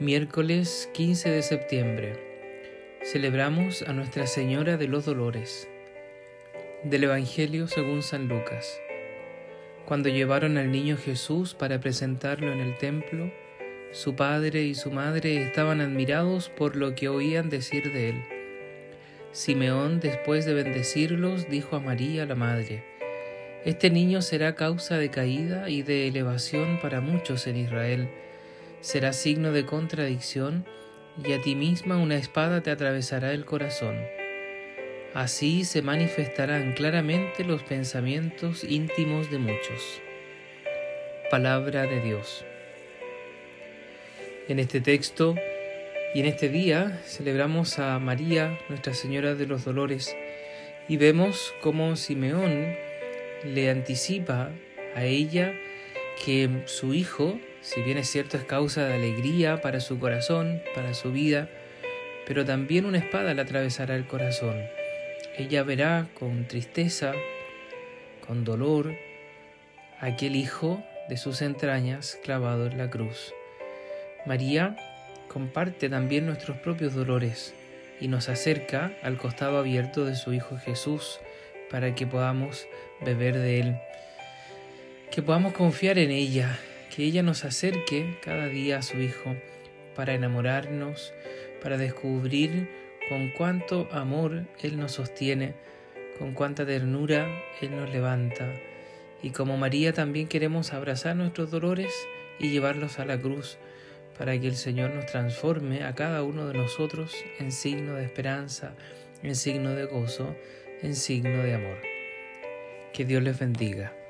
Miércoles 15 de septiembre. Celebramos a Nuestra Señora de los Dolores. Del Evangelio según San Lucas. Cuando llevaron al niño Jesús para presentarlo en el templo, su padre y su madre estaban admirados por lo que oían decir de él. Simeón, después de bendecirlos, dijo a María, la madre, Este niño será causa de caída y de elevación para muchos en Israel será signo de contradicción y a ti misma una espada te atravesará el corazón. Así se manifestarán claramente los pensamientos íntimos de muchos. Palabra de Dios. En este texto y en este día celebramos a María, Nuestra Señora de los Dolores, y vemos cómo Simeón le anticipa a ella que su hijo si bien es cierto es causa de alegría para su corazón, para su vida, pero también una espada le atravesará el corazón. Ella verá con tristeza, con dolor, aquel hijo de sus entrañas clavado en la cruz. María comparte también nuestros propios dolores y nos acerca al costado abierto de su Hijo Jesús para que podamos beber de Él, que podamos confiar en ella que ella nos acerque cada día a su Hijo para enamorarnos, para descubrir con cuánto amor Él nos sostiene, con cuánta ternura Él nos levanta. Y como María también queremos abrazar nuestros dolores y llevarlos a la cruz para que el Señor nos transforme a cada uno de nosotros en signo de esperanza, en signo de gozo, en signo de amor. Que Dios les bendiga.